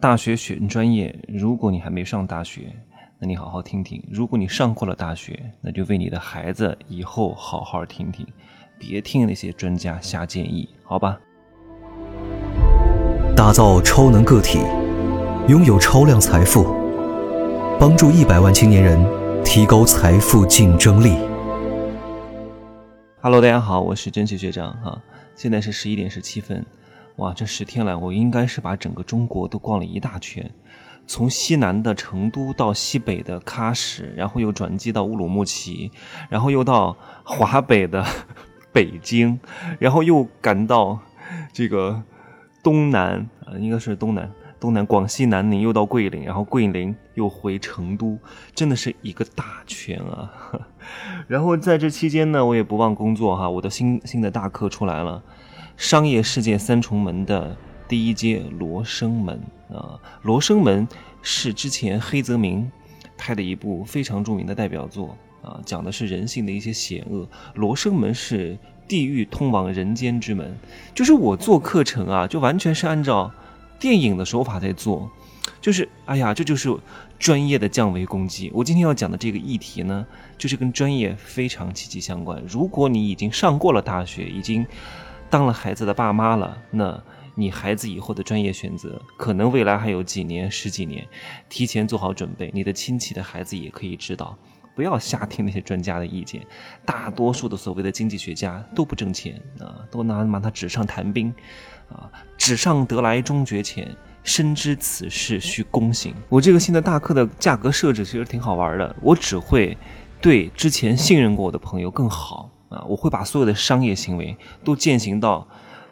大学选专业，如果你还没上大学，那你好好听听；如果你上过了大学，那就为你的孩子以后好好听听，别听那些专家瞎建议，好吧？打造超能个体，拥有超量财富，帮助一百万青年人提高财富竞争力。Hello，大家好，我是真奇学长哈，现在是十一点十七分。哇，这十天来，我应该是把整个中国都逛了一大圈，从西南的成都到西北的喀什，然后又转机到乌鲁木齐，然后又到华北的 北京，然后又赶到这个东南啊，应该是东南，东南广西南宁，又到桂林，然后桂林又回成都，真的是一个大圈啊。然后在这期间呢，我也不忘工作哈，我的新新的大课出来了。商业世界三重门的第一阶罗生门啊，罗生门是之前黑泽明拍的一部非常著名的代表作啊，讲的是人性的一些险恶。罗生门是地狱通往人间之门，就是我做课程啊，就完全是按照电影的手法在做，就是哎呀，这就是专业的降维攻击。我今天要讲的这个议题呢，就是跟专业非常息息相关。如果你已经上过了大学，已经当了孩子的爸妈了，那你孩子以后的专业选择，可能未来还有几年、十几年，提前做好准备。你的亲戚的孩子也可以知道，不要瞎听那些专家的意见。大多数的所谓的经济学家都不挣钱啊，都拿拿他纸上谈兵，啊，纸上得来终觉浅，深知此事需躬行。我这个新的大课的价格设置其实挺好玩的，我只会对之前信任过我的朋友更好。啊，我会把所有的商业行为都践行到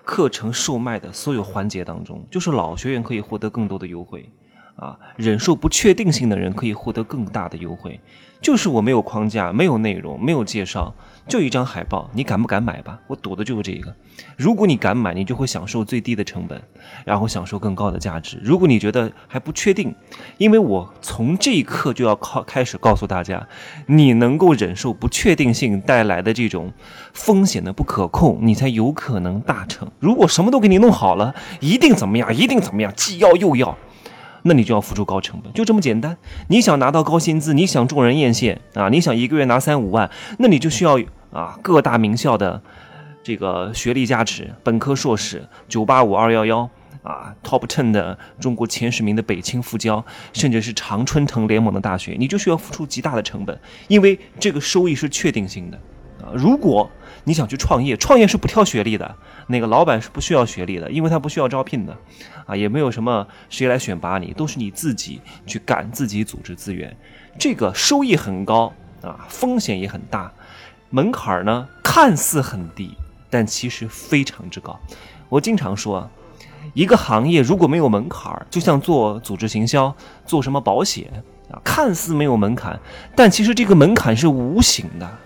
课程售卖的所有环节当中，就是老学员可以获得更多的优惠。啊，忍受不确定性的人可以获得更大的优惠。就是我没有框架，没有内容，没有介绍，就一张海报，你敢不敢买吧？我赌的就是这个。如果你敢买，你就会享受最低的成本，然后享受更高的价值。如果你觉得还不确定，因为我从这一刻就要靠开始告诉大家，你能够忍受不确定性带来的这种风险的不可控，你才有可能大成。如果什么都给你弄好了，一定怎么样？一定怎么样？既要又要。那你就要付出高成本，就这么简单。你想拿到高薪资，你想众人艳羡啊，你想一个月拿三五万，那你就需要啊各大名校的这个学历加持，本科、硕士、九八五、二幺幺啊，top ten 的中国前十名的北清复交，甚至是常春藤联盟的大学，你就需要付出极大的成本，因为这个收益是确定性的。如果你想去创业，创业是不挑学历的。那个老板是不需要学历的，因为他不需要招聘的，啊，也没有什么谁来选拔你，都是你自己去干，自己组织资源，这个收益很高啊，风险也很大，门槛呢看似很低，但其实非常之高。我经常说，一个行业如果没有门槛，就像做组织行销，做什么保险啊，看似没有门槛，但其实这个门槛是无形的。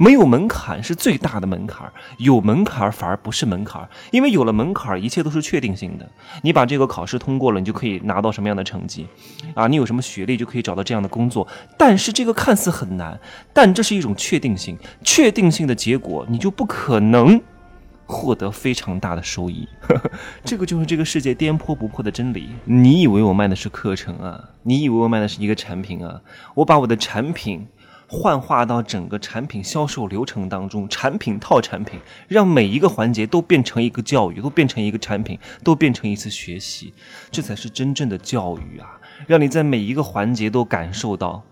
没有门槛是最大的门槛，有门槛反而不是门槛，因为有了门槛，一切都是确定性的。你把这个考试通过了，你就可以拿到什么样的成绩，啊，你有什么学历就可以找到这样的工作。但是这个看似很难，但这是一种确定性，确定性的结果，你就不可能获得非常大的收益。这个就是这个世界颠扑不破的真理。你以为我卖的是课程啊？你以为我卖的是一个产品啊？我把我的产品。幻化到整个产品销售流程当中，产品套产品，让每一个环节都变成一个教育，都变成一个产品，都变成一次学习，这才是真正的教育啊！让你在每一个环节都感受到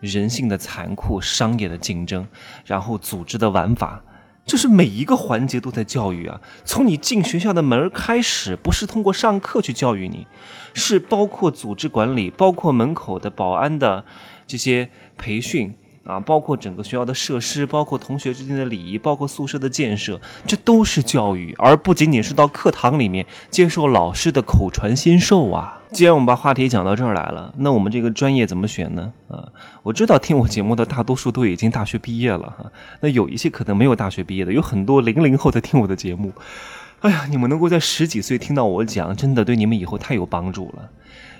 人性的残酷、商业的竞争，然后组织的玩法，这是每一个环节都在教育啊！从你进学校的门开始，不是通过上课去教育你，是包括组织管理，包括门口的保安的这些培训。啊，包括整个学校的设施，包括同学之间的礼仪，包括宿舍的建设，这都是教育，而不仅仅是到课堂里面接受老师的口传心授啊。既然我们把话题讲到这儿来了，那我们这个专业怎么选呢？啊，我知道听我节目的大多数都已经大学毕业了哈，那有一些可能没有大学毕业的，有很多零零后在听我的节目。哎呀，你们能够在十几岁听到我讲，真的对你们以后太有帮助了。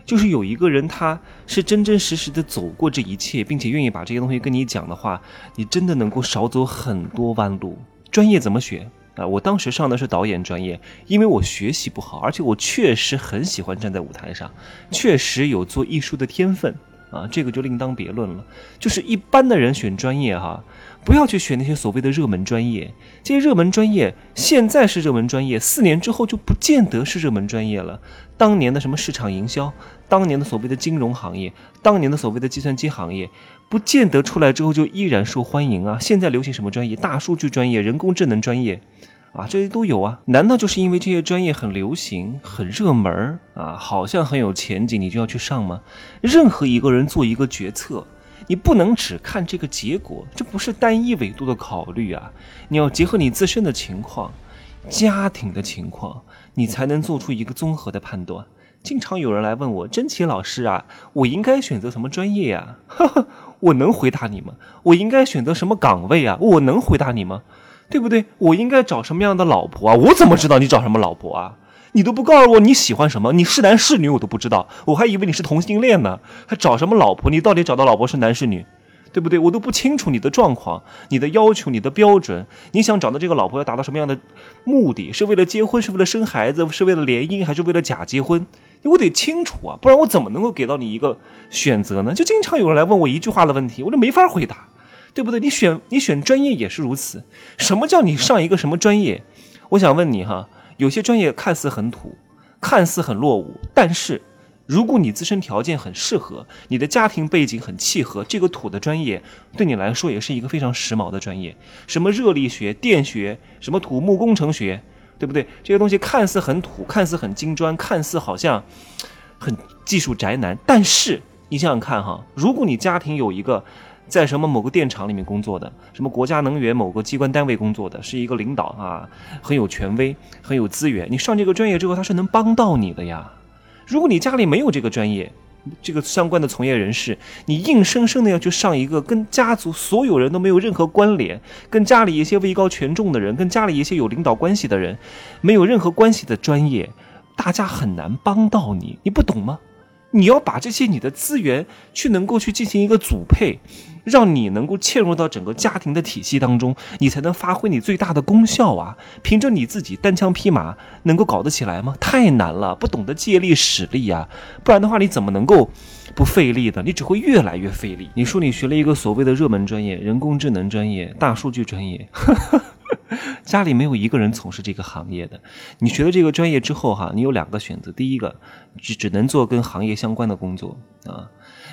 就是有一个人，他是真真实实的走过这一切，并且愿意把这些东西跟你讲的话，你真的能够少走很多弯路。专业怎么选啊，我当时上的是导演专业，因为我学习不好，而且我确实很喜欢站在舞台上，确实有做艺术的天分啊，这个就另当别论了。就是一般的人选专业哈，不要去选那些所谓的热门专业，这些热门专业现在是热门专业，四年之后就不见得是热门专业了。当年的什么市场营销，当年的所谓的金融行业，当年的所谓的计算机行业，不见得出来之后就依然受欢迎啊。现在流行什么专业？大数据专业、人工智能专业。啊，这些都有啊？难道就是因为这些专业很流行、很热门啊，好像很有前景，你就要去上吗？任何一个人做一个决策，你不能只看这个结果，这不是单一维度的考虑啊！你要结合你自身的情况、家庭的情况，你才能做出一个综合的判断。经常有人来问我，真奇老师啊，我应该选择什么专业呀？呵呵，我能回答你吗？我应该选择什么岗位啊？我能回答你吗？对不对？我应该找什么样的老婆啊？我怎么知道你找什么老婆啊？你都不告诉我你喜欢什么，你是男是女我都不知道，我还以为你是同性恋呢。还找什么老婆？你到底找到老婆是男是女？对不对？我都不清楚你的状况、你的要求、你的标准。你想找的这个老婆要达到什么样的目的？是为了结婚？是为了生孩子？是为了联姻？还是为了假结婚？我得清楚啊，不然我怎么能够给到你一个选择呢？就经常有人来问我一句话的问题，我就没法回答。对不对？你选你选专业也是如此。什么叫你上一个什么专业？我想问你哈，有些专业看似很土，看似很落伍，但是如果你自身条件很适合，你的家庭背景很契合，这个土的专业对你来说也是一个非常时髦的专业。什么热力学、电学，什么土木工程学，对不对？这些东西看似很土，看似很精专，看似好像很技术宅男，但是你想想看哈，如果你家庭有一个。在什么某个电厂里面工作的，什么国家能源某个机关单位工作的，是一个领导啊，很有权威，很有资源。你上这个专业之后，他是能帮到你的呀。如果你家里没有这个专业，这个相关的从业人士，你硬生生的要去上一个跟家族所有人都没有任何关联，跟家里一些位高权重的人，跟家里一些有领导关系的人没有任何关系的专业，大家很难帮到你。你不懂吗？你要把这些你的资源去能够去进行一个组配。让你能够嵌入到整个家庭的体系当中，你才能发挥你最大的功效啊！凭着你自己单枪匹马能够搞得起来吗？太难了，不懂得借力使力呀！不然的话，你怎么能够不费力的？你只会越来越费力。你说你学了一个所谓的热门专业，人工智能专业、大数据专业，家里没有一个人从事这个行业的。你学了这个专业之后，哈，你有两个选择：第一个，只只能做跟行业相关的工作啊，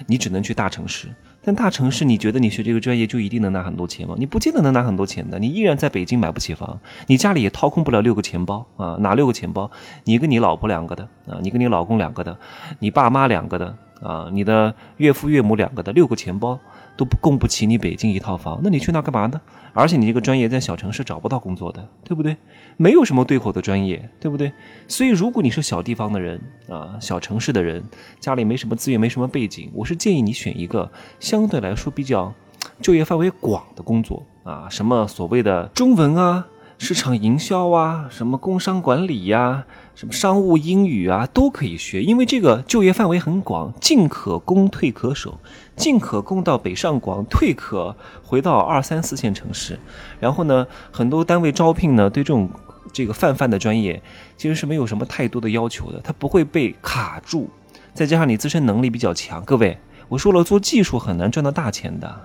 你只能去大城市。但大城市，你觉得你学这个专业就一定能拿很多钱吗？你不见得能拿很多钱的。你依然在北京买不起房，你家里也掏空不了六个钱包啊！哪六个钱包？你跟你老婆两个的啊，你跟你老公两个的，你爸妈两个的啊，你的岳父岳母两个的，六个钱包。都不供不起你北京一套房，那你去那干嘛呢？而且你这个专业在小城市找不到工作的，对不对？没有什么对口的专业，对不对？所以如果你是小地方的人啊，小城市的人，家里没什么资源，没什么背景，我是建议你选一个相对来说比较就业范围广的工作啊，什么所谓的中文啊。市场营销啊，什么工商管理呀，什么商务英语啊，都可以学，因为这个就业范围很广，进可攻，退可守，进可攻到北上广，退可回到二三四线城市。然后呢，很多单位招聘呢，对这种这个泛泛的专业，其实是没有什么太多的要求的，它不会被卡住。再加上你自身能力比较强，各位，我说了，做技术很难赚到大钱的。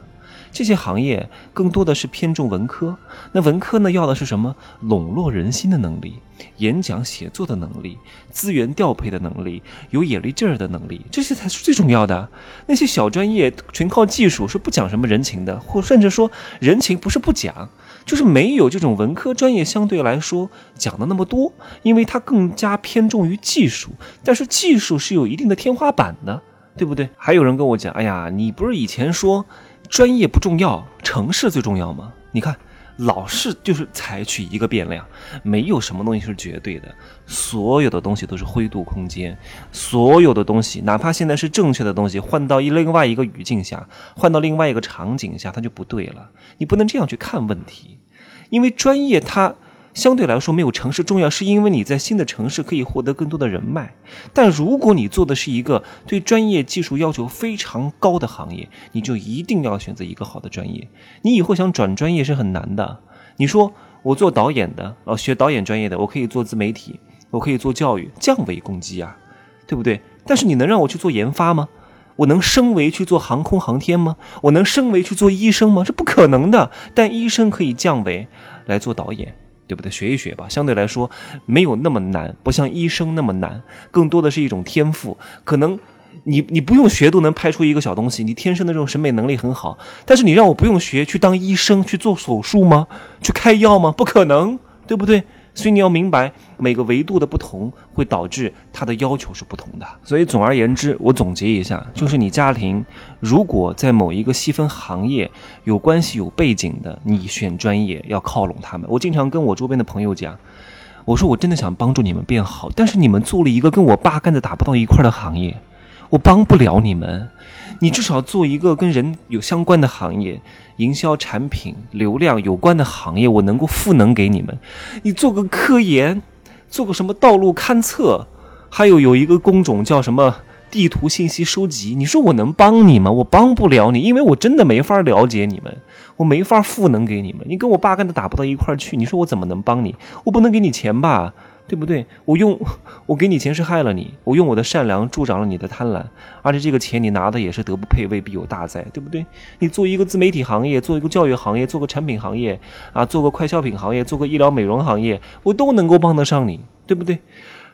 这些行业更多的是偏重文科，那文科呢要的是什么？笼络人心的能力，演讲写作的能力，资源调配的能力，有眼力劲儿的能力，这些才是最重要的。那些小专业全靠技术是不讲什么人情的，或甚至说人情不是不讲，就是没有这种文科专业相对来说讲的那么多，因为它更加偏重于技术，但是技术是有一定的天花板的，对不对？还有人跟我讲，哎呀，你不是以前说？专业不重要，城市最重要吗？你看，老是就是采取一个变量，没有什么东西是绝对的，所有的东西都是灰度空间，所有的东西，哪怕现在是正确的东西，换到一另外一个语境下，换到另外一个场景下，它就不对了。你不能这样去看问题，因为专业它。相对来说没有城市重要，是因为你在新的城市可以获得更多的人脉。但如果你做的是一个对专业技术要求非常高的行业，你就一定要选择一个好的专业。你以后想转专业是很难的。你说。我做导演的，哦，学导演专业的，我可以做自媒体，我可以做教育，降维攻击啊，对不对？但是你能让我去做研发吗？我能升维去做航空航天吗？我能升维去做医生吗？这不可能的。但医生可以降维来做导演，对不对？学一学吧，相对来说没有那么难，不像医生那么难，更多的是一种天赋。可能你你不用学都能拍出一个小东西，你天生的这种审美能力很好。但是你让我不用学去当医生去做手术吗？去开药吗？不可能，对不对？所以你要明白，每个维度的不同会导致它的要求是不同的。所以总而言之，我总结一下，就是你家庭如果在某一个细分行业有关系、有背景的，你选专业要靠拢他们。我经常跟我周边的朋友讲，我说我真的想帮助你们变好，但是你们做了一个跟我八竿子打不到一块的行业，我帮不了你们。你至少做一个跟人有相关的行业，营销产品流量有关的行业，我能够赋能给你们。你做个科研，做个什么道路勘测，还有有一个工种叫什么地图信息收集，你说我能帮你吗？我帮不了你，因为我真的没法了解你们，我没法赋能给你们。你跟我八竿子打不到一块儿去，你说我怎么能帮你？我不能给你钱吧？对不对？我用 我给你钱是害了你，我用我的善良助长了你的贪婪，而且这个钱你拿的也是德不配位，必有大灾，对不对？你做一个自媒体行业，做一个教育行业，做个产品行业啊，做个快消品行业，做个医疗美容行业，我都能够帮得上你，对不对？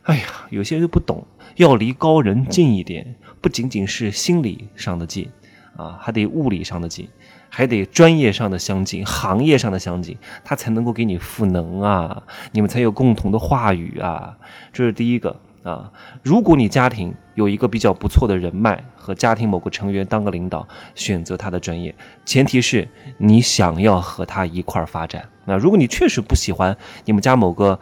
哎呀，有些人不懂，要离高人近一点，不仅仅是心理上的近啊，还得物理上的近。还得专业上的相近，行业上的相近，他才能够给你赋能啊，你们才有共同的话语啊，这是第一个啊。如果你家庭有一个比较不错的人脉和家庭某个成员当个领导，选择他的专业，前提是你想要和他一块儿发展。那如果你确实不喜欢你们家某个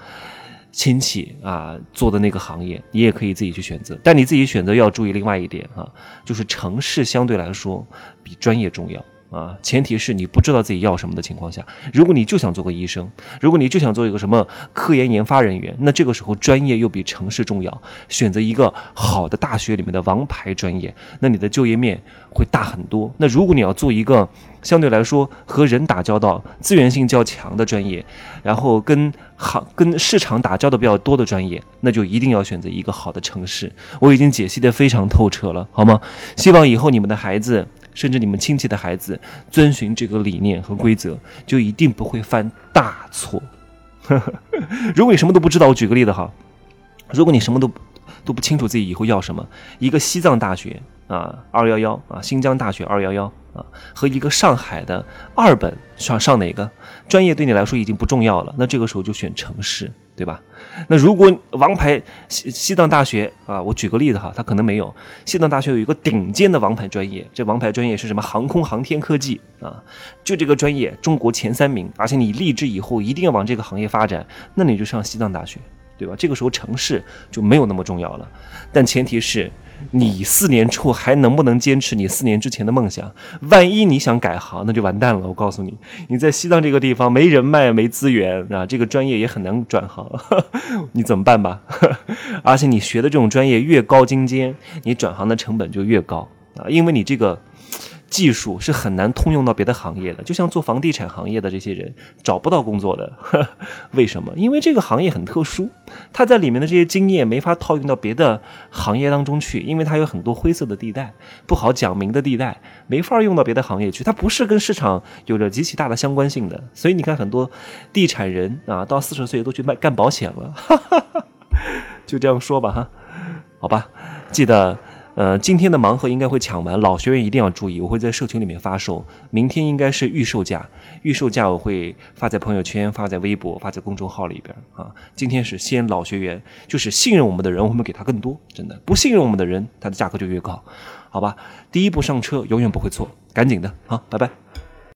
亲戚啊做的那个行业，你也可以自己去选择，但你自己选择要注意另外一点啊，就是城市相对来说比专业重要。啊，前提是你不知道自己要什么的情况下，如果你就想做个医生，如果你就想做一个什么科研研发人员，那这个时候专业又比城市重要。选择一个好的大学里面的王牌专业，那你的就业面会大很多。那如果你要做一个相对来说和人打交道、资源性较强的专业，然后跟行跟市场打交道比较多的专业，那就一定要选择一个好的城市。我已经解析的非常透彻了，好吗？希望以后你们的孩子。甚至你们亲戚的孩子遵循这个理念和规则，就一定不会犯大错。如果你什么都不知道，我举个例子哈，如果你什么都都不清楚自己以后要什么，一个西藏大学啊，二幺幺啊，新疆大学二幺幺啊，和一个上海的二本上上哪个专业对你来说已经不重要了，那这个时候就选城市。对吧？那如果王牌西西藏大学啊，我举个例子哈，他可能没有。西藏大学有一个顶尖的王牌专业，这王牌专业是什么？航空航天科技啊，就这个专业中国前三名，而且你立志以后一定要往这个行业发展，那你就上西藏大学，对吧？这个时候城市就没有那么重要了，但前提是。你四年之后还能不能坚持你四年之前的梦想？万一你想改行，那就完蛋了。我告诉你，你在西藏这个地方没人脉、没资源啊，这个专业也很难转行，你怎么办吧？而且你学的这种专业越高精尖，你转行的成本就越高啊，因为你这个。技术是很难通用到别的行业的，就像做房地产行业的这些人找不到工作的，为什么？因为这个行业很特殊，他在里面的这些经验没法套用到别的行业当中去，因为它有很多灰色的地带，不好讲明的地带，没法用到别的行业去，它不是跟市场有着极其大的相关性的。所以你看，很多地产人啊，到四十岁都去卖干保险了，就这样说吧，哈，好吧，记得。呃，今天的盲盒应该会抢完，老学员一定要注意，我会在社群里面发售。明天应该是预售价，预售价我会发在朋友圈、发在微博、发在公众号里边啊。今天是先老学员，就是信任我们的人，我们给他更多，真的不信任我们的人，他的价格就越高，好吧？第一步上车永远不会错，赶紧的，啊，拜拜。